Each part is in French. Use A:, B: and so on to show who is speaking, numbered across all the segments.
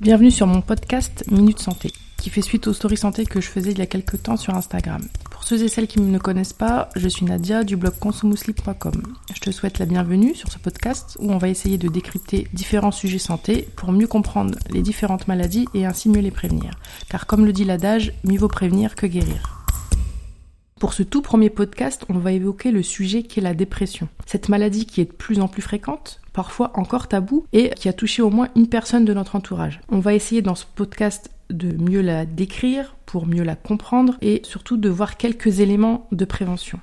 A: Bienvenue sur mon podcast Minute Santé, qui fait suite aux stories santé que je faisais il y a quelques temps sur Instagram. Pour ceux et celles qui ne me connaissent pas, je suis Nadia du blog consumouslip.com. Je te souhaite la bienvenue sur ce podcast où on va essayer de décrypter différents sujets santé pour mieux comprendre les différentes maladies et ainsi mieux les prévenir. Car comme le dit l'adage, mieux vaut prévenir que guérir. Pour ce tout premier podcast, on va évoquer le sujet qui est la dépression. Cette maladie qui est de plus en plus fréquente, parfois encore tabou, et qui a touché au moins une personne de notre entourage. On va essayer dans ce podcast de mieux la décrire, pour mieux la comprendre, et surtout de voir quelques éléments de prévention.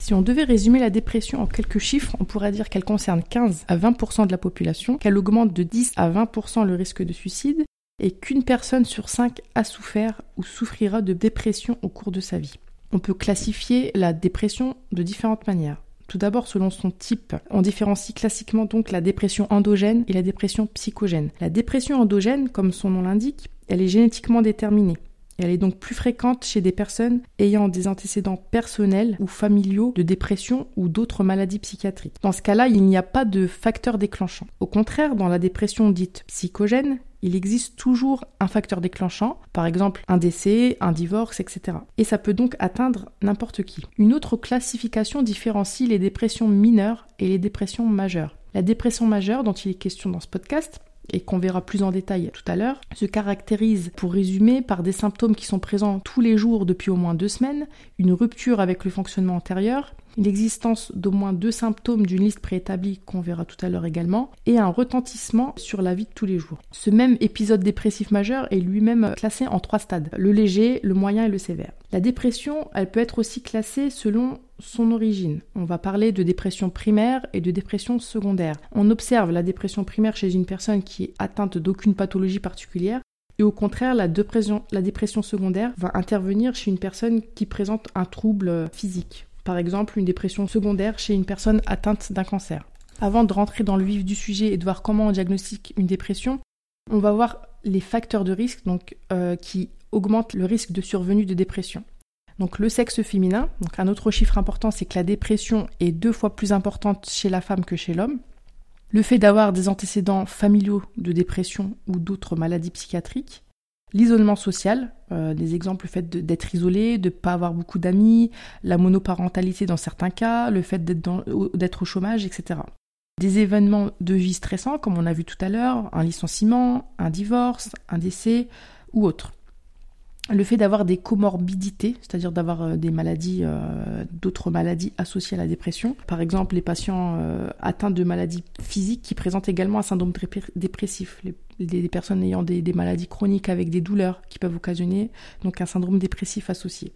A: Si on devait résumer la dépression en quelques chiffres, on pourrait dire qu'elle concerne 15 à 20% de la population, qu'elle augmente de 10 à 20% le risque de suicide, et qu'une personne sur 5 a souffert ou souffrira de dépression au cours de sa vie. On peut classifier la dépression de différentes manières. Tout d'abord, selon son type, on différencie classiquement donc la dépression endogène et la dépression psychogène. La dépression endogène, comme son nom l'indique, elle est génétiquement déterminée. Elle est donc plus fréquente chez des personnes ayant des antécédents personnels ou familiaux de dépression ou d'autres maladies psychiatriques. Dans ce cas-là, il n'y a pas de facteur déclenchant. Au contraire, dans la dépression dite psychogène, il existe toujours un facteur déclenchant, par exemple un décès, un divorce, etc. Et ça peut donc atteindre n'importe qui. Une autre classification différencie les dépressions mineures et les dépressions majeures. La dépression majeure dont il est question dans ce podcast, et qu'on verra plus en détail tout à l'heure, se caractérise, pour résumer, par des symptômes qui sont présents tous les jours depuis au moins deux semaines, une rupture avec le fonctionnement antérieur, l'existence d'au moins deux symptômes d'une liste préétablie qu'on verra tout à l'heure également, et un retentissement sur la vie de tous les jours. Ce même épisode dépressif majeur est lui-même classé en trois stades, le léger, le moyen et le sévère. La dépression, elle peut être aussi classée selon son origine. On va parler de dépression primaire et de dépression secondaire. On observe la dépression primaire chez une personne qui est atteinte d'aucune pathologie particulière, et au contraire, la dépression, secondaire va intervenir chez une personne qui présente un trouble physique par exemple une dépression secondaire chez une personne atteinte d'un cancer. Avant de rentrer dans le vif du sujet et de voir comment on diagnostique une dépression, on va voir les facteurs de risque donc, euh, qui augmentent le risque de survenue de dépression. Donc le sexe féminin, un autre chiffre important, c'est que la dépression est deux fois plus importante chez la femme que chez l'homme. Le fait d'avoir des antécédents familiaux de dépression ou d'autres maladies psychiatriques, L'isolement social, euh, des exemples, le fait d'être isolé, de ne pas avoir beaucoup d'amis, la monoparentalité dans certains cas, le fait d'être au chômage, etc. Des événements de vie stressants, comme on a vu tout à l'heure, un licenciement, un divorce, un décès ou autre le fait d'avoir des comorbidités, c'est-à-dire d'avoir euh, des maladies, euh, d'autres maladies associées à la dépression. Par exemple, les patients euh, atteints de maladies physiques qui présentent également un syndrome dépressif. Les, personnes ayant des, maladies chroniques avec des douleurs qui peuvent occasionner donc un syndrome dépressif associé.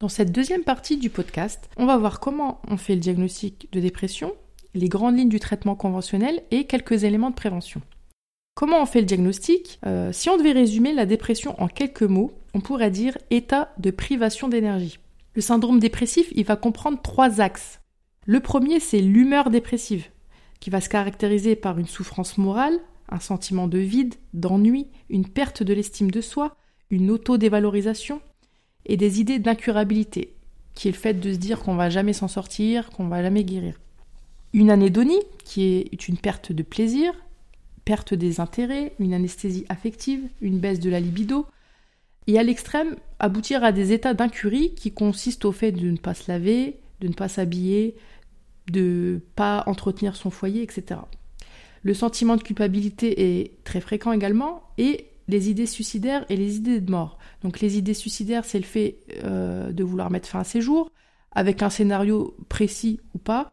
A: Dans cette deuxième partie du podcast, on va voir comment on fait le diagnostic de dépression, les grandes lignes du traitement conventionnel et quelques éléments de prévention. Comment on fait le diagnostic? Si on devait résumer la dépression en quelques mots, on pourrait dire état de privation d'énergie. Le syndrome dépressif, il va comprendre trois axes. Le premier, c'est l'humeur dépressive, qui va se caractériser par une souffrance morale, un sentiment de vide, d'ennui, une perte de l'estime de soi, une auto-dévalorisation et des idées d'incurabilité, qui est le fait de se dire qu'on va jamais s'en sortir, qu'on va jamais guérir. Une anédonie, qui est une perte de plaisir, perte des intérêts, une anesthésie affective, une baisse de la libido, et à l'extrême, aboutir à des états d'incurie qui consistent au fait de ne pas se laver, de ne pas s'habiller, de ne pas entretenir son foyer, etc. Le sentiment de culpabilité est très fréquent également, et les idées suicidaires et les idées de mort. Donc les idées suicidaires, c'est le fait euh, de vouloir mettre fin à ses jours, avec un scénario précis ou pas,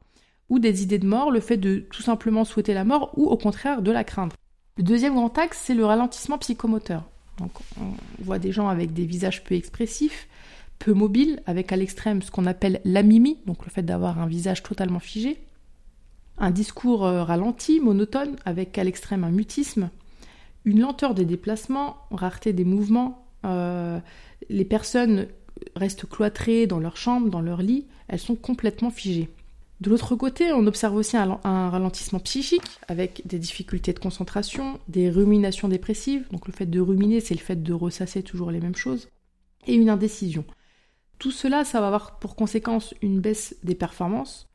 A: ou des idées de mort, le fait de tout simplement souhaiter la mort ou au contraire de la craindre. Le deuxième grand axe, c'est le ralentissement psychomoteur. On voit des gens avec des visages peu expressifs, peu mobiles, avec à l'extrême ce qu'on appelle l'amimie, donc le fait d'avoir un visage totalement figé, un discours euh, ralenti, monotone, avec à l'extrême un mutisme, une lenteur des déplacements, rareté des mouvements. Euh, les personnes restent cloîtrées dans leur chambre, dans leur lit, elles sont complètement figées. De l'autre côté, on observe aussi un, ralentissement psychique avec des difficultés de concentration, des ruminations dépressives. Donc le fait de ruminer, c'est le fait de ressasser toujours les mêmes choses, et une indécision. Tout cela, ça va avoir pour conséquence une baisse des performances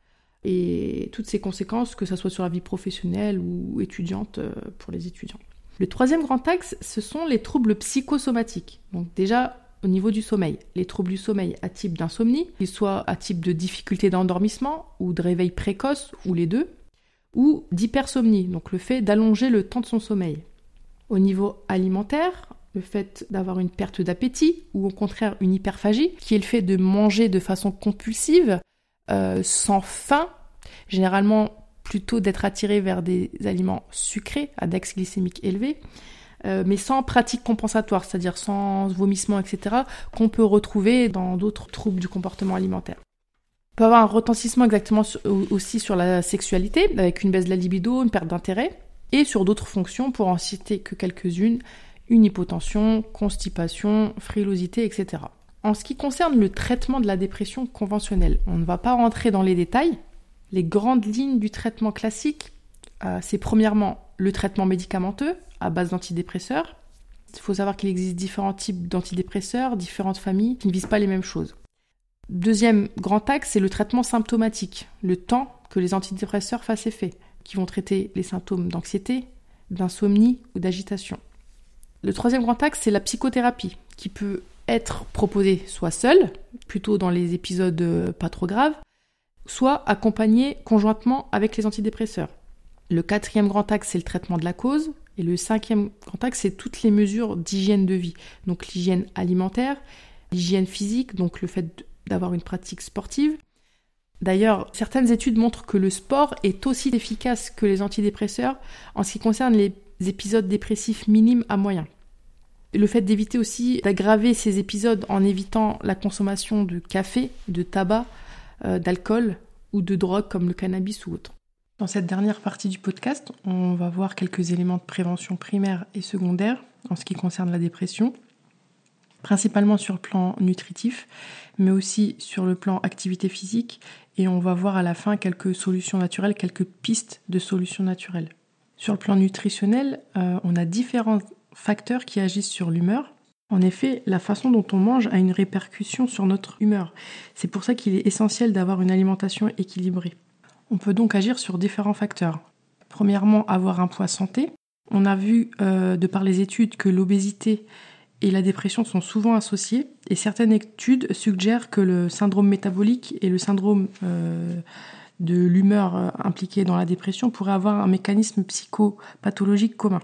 A: et toutes ces conséquences, que ce soit sur la vie professionnelle ou étudiante euh, pour les étudiants. Le troisième grand axe, ce sont les troubles psychosomatiques. Donc déjà, au niveau du sommeil, les troubles du sommeil à type d'insomnie, qu'ils soient à type de difficulté d'endormissement ou de réveil précoce, ou les deux, ou d'hypersomnie, donc le fait d'allonger le temps de son sommeil. Au niveau alimentaire, le fait d'avoir une perte d'appétit ou au contraire une hyperphagie, qui est le fait de manger de façon compulsive, euh, sans faim, généralement plutôt d'être attiré vers des aliments sucrés à index glycémique élevé, euh, mais sans pratique compensatoire, c'est-à-dire sans vomissement, etc., qu'on peut retrouver dans d'autres troubles du comportement alimentaire. On peut avoir un retentissement exactement aussi sur la sexualité, avec une baisse de la libido, une perte d'intérêt, et sur d'autres fonctions, pour en citer que quelques-unes, une hypotension, constipation, frilosité, etc. En ce qui concerne le traitement de la dépression conventionnelle, on ne va pas rentrer dans les détails. Les grandes lignes du traitement classique, euh, c'est premièrement le traitement médicamenteux à base d'antidépresseurs. Il faut savoir qu'il existe différents types d'antidépresseurs, différentes familles qui ne visent pas les mêmes choses. Deuxième grand axe, c'est le traitement symptomatique, le temps que les antidépresseurs fassent effet, qui vont traiter les symptômes d'anxiété, d'insomnie ou d'agitation. Le troisième grand axe, c'est la psychothérapie, qui peut être proposée soit seule, plutôt dans les épisodes euh, pas trop graves, soit accompagnée conjointement avec les antidépresseurs. Le quatrième grand axe, c'est le traitement de la cause. Et le cinquième grand axe, c'est toutes les mesures d'hygiène de vie. Donc l'hygiène alimentaire, l'hygiène physique, donc le fait d'avoir une pratique sportive. D'ailleurs, certaines études montrent que le sport est aussi efficace que les antidépresseurs en ce qui concerne les épisodes dépressifs minimes à moyens. Le fait d'éviter aussi d'aggraver ces épisodes en évitant la consommation de café, de tabac, euh, d'alcool ou de drogue comme le cannabis ou autre. Dans cette dernière partie du podcast, on va voir quelques éléments de prévention primaire et secondaire en ce qui concerne la dépression, principalement sur le plan nutritif, mais aussi sur le plan activité physique, et on va voir à la fin quelques solutions naturelles, quelques pistes de solutions naturelles. Sur le plan nutritionnel, euh, on a différents facteurs qui agissent sur l'humeur. En effet, la façon dont on mange a une répercussion sur notre humeur. C'est pour ça qu'il est essentiel d'avoir une alimentation équilibrée. On peut donc agir sur différents facteurs. Premièrement, avoir un poids santé. On a vu euh, de par les études que l'obésité et la dépression sont souvent associées et certaines études suggèrent que le syndrome métabolique et le syndrome euh, de l'humeur euh, impliqué dans la dépression pourraient avoir un mécanisme psychopathologique commun.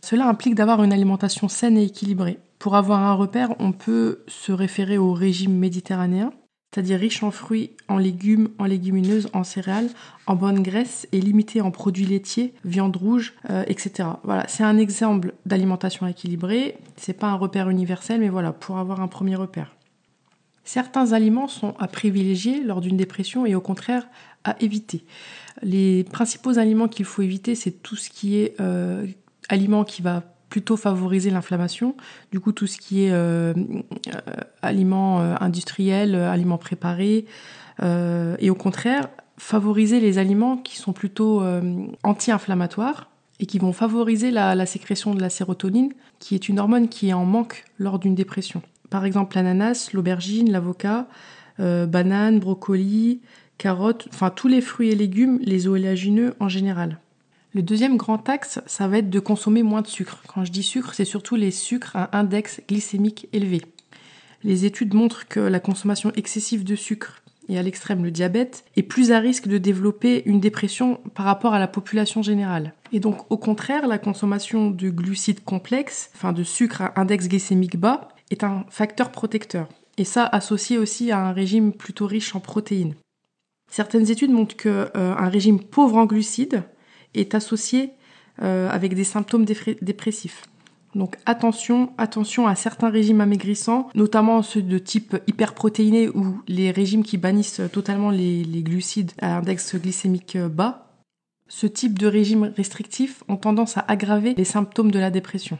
A: Cela implique d'avoir une alimentation saine et équilibrée. Pour avoir un repère, on peut se référer au régime méditerranéen, c'est-à-dire riche en fruits, en légumes, en légumineuses, en céréales, en bonne graisse et limité en produits laitiers, viande rouge, euh, etc. Voilà, c'est un exemple d'alimentation équilibrée. C'est pas un repère universel, mais voilà, pour avoir un premier repère. Certains aliments sont à privilégier lors d'une dépression et au contraire à éviter. Les principaux aliments qu'il faut éviter, c'est tout ce qui est euh, aliment qui va plutôt favoriser l'inflammation. Du coup, tout ce qui est euh, euh, aliments euh, industriels, aliments préparés, et au contraire, favoriser les aliments qui sont plutôt anti-inflammatoires et qui vont favoriser la, sécrétion de la sérotonine, qui est une hormone qui est en manque lors d'une dépression. Par exemple, l'ananas, l'aubergine, l'avocat, banane, brocoli, carottes, enfin tous les fruits et légumes, les oléagineux en général. Le deuxième grand axe, ça va être de consommer moins de sucre. Quand je dis sucre, c'est surtout les sucres à index glycémique élevé. Les études montrent que la consommation excessive de sucre et à l'extrême le diabète est plus à risque de développer une dépression par rapport à la population générale. Et donc au contraire, la consommation de glucides complexes, enfin de sucre à index glycémique bas, est un facteur protecteur. Et ça associé aussi à un régime plutôt riche en protéines. Certaines études montrent qu'un euh, régime pauvre en glucides est associé euh, avec des symptômes dépressifs. Donc attention, attention à certains régimes amaigrissants, notamment ceux de type hyperprotéiné ou les régimes qui bannissent totalement les, glucides à index glycémique bas. Ce type de régime restrictif ont tendance à aggraver les symptômes de la dépression.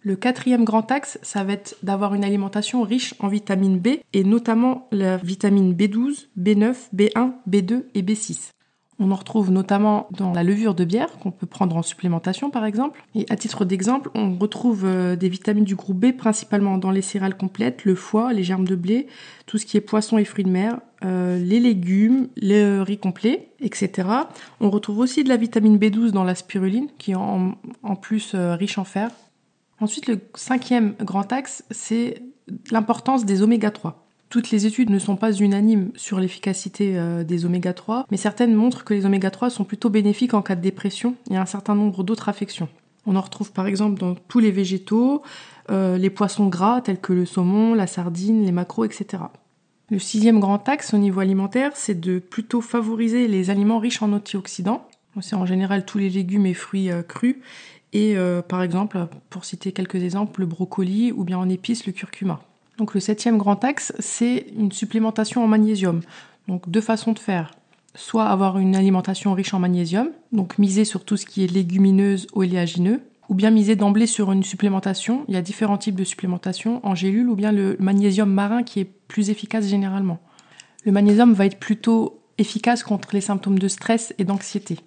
A: Le quatrième grand axe, ça va être d'avoir une alimentation riche en vitamine B et notamment la vitamine B12, B9, B1, B2 et B6. On en retrouve notamment dans la levure de bière qu'on peut prendre en supplémentation par exemple. Et à titre d'exemple, on retrouve euh, des vitamines du groupe B principalement dans les céréales complètes, le foie, les germes de blé, tout ce qui est poisson et fruits de mer, euh, les légumes, le riz complet, etc. On retrouve aussi de la vitamine B12 dans la spiruline qui est en, plus euh, riche en fer. Ensuite, le cinquième grand axe, c'est l'importance des oméga 3. Toutes les études ne sont pas unanimes sur l'efficacité euh, des oméga 3, mais certaines montrent que les oméga 3 sont plutôt bénéfiques en cas de dépression et un certain nombre d'autres affections. On en retrouve par exemple dans tous les végétaux, euh, les poissons gras tels que le saumon, la sardine, les maquereaux, etc. Le sixième grand axe au niveau alimentaire, c'est de plutôt favoriser les aliments riches en antioxydants. C'est en général tous les légumes et fruits euh, crus. Et par exemple, pour citer quelques exemples, le brocoli ou bien en épices le curcuma. Donc le septième grand axe, c'est une supplémentation en magnésium. Donc deux façons de faire. Soit avoir une alimentation riche en magnésium, donc miser sur tout ce qui est légumineuse, oléagineux, ou bien miser d'emblée sur une supplémentation. Il y a différents types de supplémentation en gélule ou bien le magnésium marin qui est plus efficace généralement. Le magnésium va être plutôt efficace contre les symptômes de stress et d'anxiété.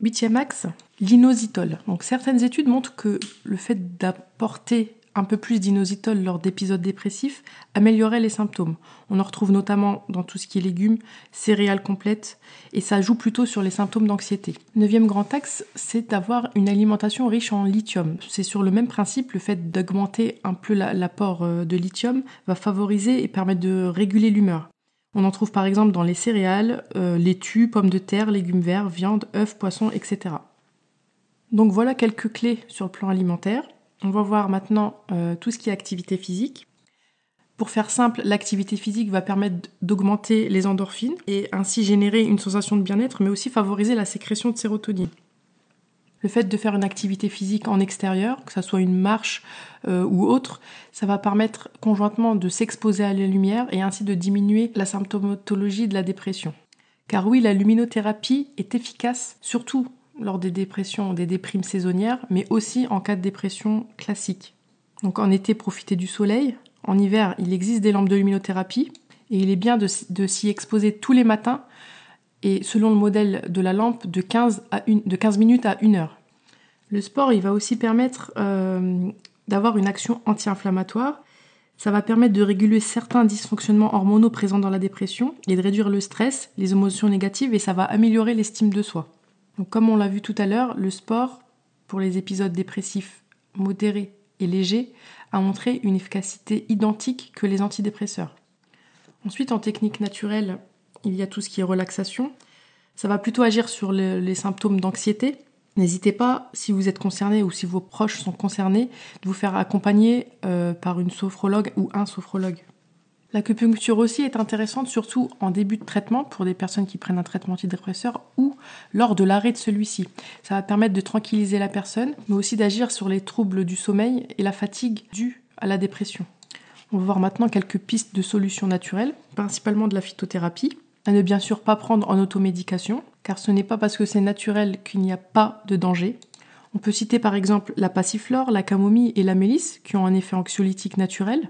A: Huitième axe, l'inositol. Donc certaines études montrent que le fait d'apporter un peu plus d'inositol lors d'épisodes dépressifs améliorait les symptômes. On en retrouve notamment dans tout ce qui est légumes, céréales complètes, et ça joue plutôt sur les symptômes d'anxiété. Neuvième grand axe, c'est d'avoir une alimentation riche en lithium. C'est sur le même principe, le fait d'augmenter un peu l'apport euh, de lithium va favoriser et permettre de réguler l'humeur. On en trouve par exemple dans les céréales, euh, laitue, pommes de terre, légumes verts, viande, œufs, poissons, etc. Donc voilà quelques clés sur le plan alimentaire. On va voir maintenant euh, tout ce qui est activité physique. Pour faire simple, l'activité physique va permettre d'augmenter les endorphines et ainsi générer une sensation de bien-être, mais aussi favoriser la sécrétion de sérotonine. Le fait de faire une activité physique en extérieur, que ce soit une marche euh, ou autre, ça va permettre conjointement de s'exposer à la lumière et ainsi de diminuer la symptomatologie de la dépression. Car oui, la luminothérapie est efficace surtout lors des dépressions, des déprimes saisonnières, mais aussi en cas de dépression classique. Donc en été, profitez du soleil. En hiver, il existe des lampes de luminothérapie et il est bien de, s'y exposer tous les matins et selon le modèle de la lampe de 15, à de 15 minutes à 1 heure. Le sport, il va aussi permettre euh, d'avoir une action anti-inflammatoire. Ça va permettre de réguler certains dysfonctionnements hormonaux présents dans la dépression et de réduire le stress, les émotions négatives et ça va améliorer l'estime de soi. Comme on l'a vu tout à l'heure, le sport, pour les épisodes dépressifs modérés et légers, a montré une efficacité identique que les antidépresseurs. Ensuite, en technique naturelle, il y a tout ce qui est relaxation. Ça va plutôt agir sur les symptômes d'anxiété. N'hésitez pas, si vous êtes concerné ou si vos proches sont concernés, de vous faire accompagner euh, par une sophrologue ou un sophrologue. L'acupuncture aussi est intéressante, surtout en début de traitement pour des personnes qui prennent un traitement antidépresseur ou lors de l'arrêt de celui-ci. Ça va permettre de tranquilliser la personne, mais aussi d'agir sur les troubles du sommeil et la fatigue due à la dépression. On va voir maintenant quelques pistes de solutions naturelles, principalement de la phytothérapie. À ne bien sûr pas prendre en automédication, car ce n'est pas parce que c'est naturel qu'il n'y a pas de danger. On peut citer par exemple la passiflore, la camomille et la mélisse, qui ont un effet anxiolytique naturel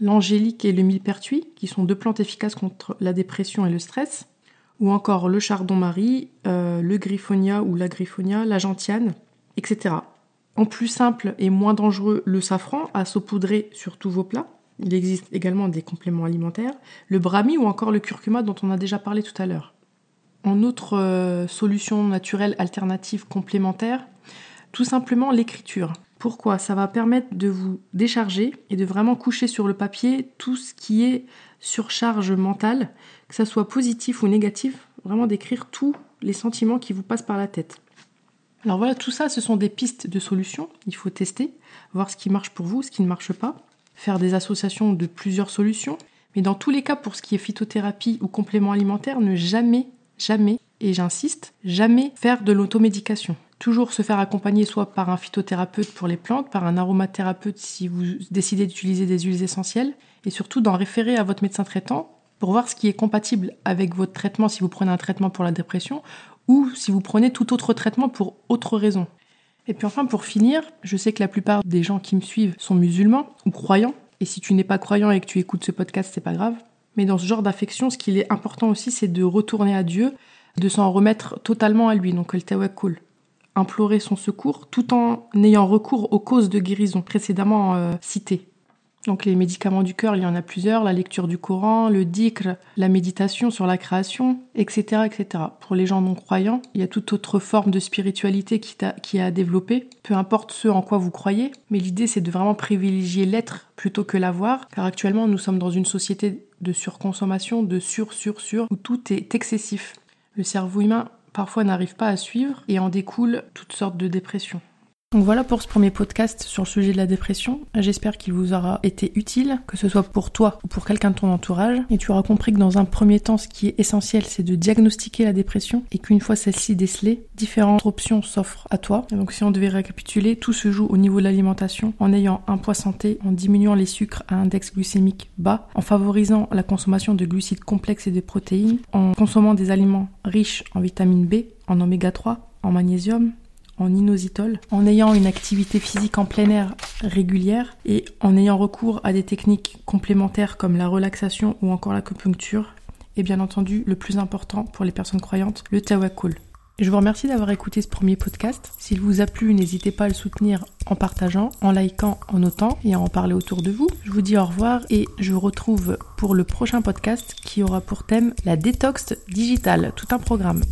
A: l'angélique et le millepertuis, qui sont deux plantes efficaces contre la dépression et le stress, ou encore le chardon-marie, euh, le griffonia ou la griffonia, la gentiane, etc. En plus simple et moins dangereux, le safran à saupoudrer sur tous vos plats. Il existe également des compléments alimentaires, le brahmi ou encore le curcuma dont on a déjà parlé tout à l'heure. En autre euh, solution naturelle alternative complémentaire, tout simplement l'écriture. Pourquoi Ça va permettre de vous décharger et de vraiment coucher sur le papier tout ce qui est surcharge mentale, que ça soit positif ou négatif, vraiment d'écrire tous les sentiments qui vous passent par la tête. Alors voilà, tout ça, ce sont des pistes de solutions. Il faut tester, voir ce qui marche pour vous, ce qui ne marche pas, faire des associations de plusieurs solutions. Mais dans tous les cas, pour ce qui est phytothérapie ou complément alimentaire, ne jamais, jamais, et j'insiste, jamais faire de l'automédication. Toujours se faire accompagner soit par un phytothérapeute pour les plantes, par un aromathérapeute si vous décidez d'utiliser des huiles essentielles, et surtout d'en référer à votre médecin traitant pour voir ce qui est compatible avec votre traitement si vous prenez un traitement pour la dépression ou si vous prenez tout autre traitement pour autre raison. Et puis enfin, pour finir, je sais que la plupart des gens qui me suivent sont musulmans ou croyants, et si tu n'es pas croyant et que tu écoutes ce podcast, c'est pas grave. Mais dans ce genre d'affection, ce qu'il est important aussi, c'est de retourner à Dieu de s'en remettre totalement à lui, donc le tawakkul implorer son secours tout en ayant recours aux causes de guérison précédemment euh, citées. Donc les médicaments du cœur, il y en a plusieurs, la lecture du Coran, le dhikr, la méditation sur la création, etc., etc. Pour les gens non croyants, il y a toute autre forme de spiritualité qui, a, qui a développé, peu importe ce en quoi vous croyez, mais l'idée c'est de vraiment privilégier l'être plutôt que l'avoir, car actuellement nous sommes dans une société de surconsommation, de sur, sur, sur, où tout est excessif. Le cerveau humain parfois n'arrive pas à suivre et en découle toutes sortes de dépressions. Donc voilà pour ce premier podcast sur le sujet de la dépression. J'espère qu'il vous aura été utile, que ce soit pour toi ou pour quelqu'un de ton entourage. Et tu auras compris que dans un premier temps, ce qui est essentiel, c'est de diagnostiquer la dépression et qu'une fois celle-ci décelée, différentes options s'offrent à toi. donc si on devait récapituler, tout se joue au niveau de l'alimentation en ayant un poids santé, en diminuant les sucres à index glycémique bas, en favorisant la consommation de glucides complexes et de protéines, en consommant des aliments riches en vitamine B, en oméga 3, en magnésium, en inositol, en ayant une activité physique en plein air régulière et en ayant recours à des techniques complémentaires comme la relaxation ou encore l'acupuncture, et bien entendu, le plus important pour les personnes croyantes, le tawakkul. Je vous remercie d'avoir écouté ce premier podcast. S'il vous a plu, n'hésitez pas à le soutenir en partageant, en likant, en notant et à en parler autour de vous. Je vous dis au revoir et je vous retrouve pour le prochain podcast qui aura pour thème la détox digitale, tout un programme.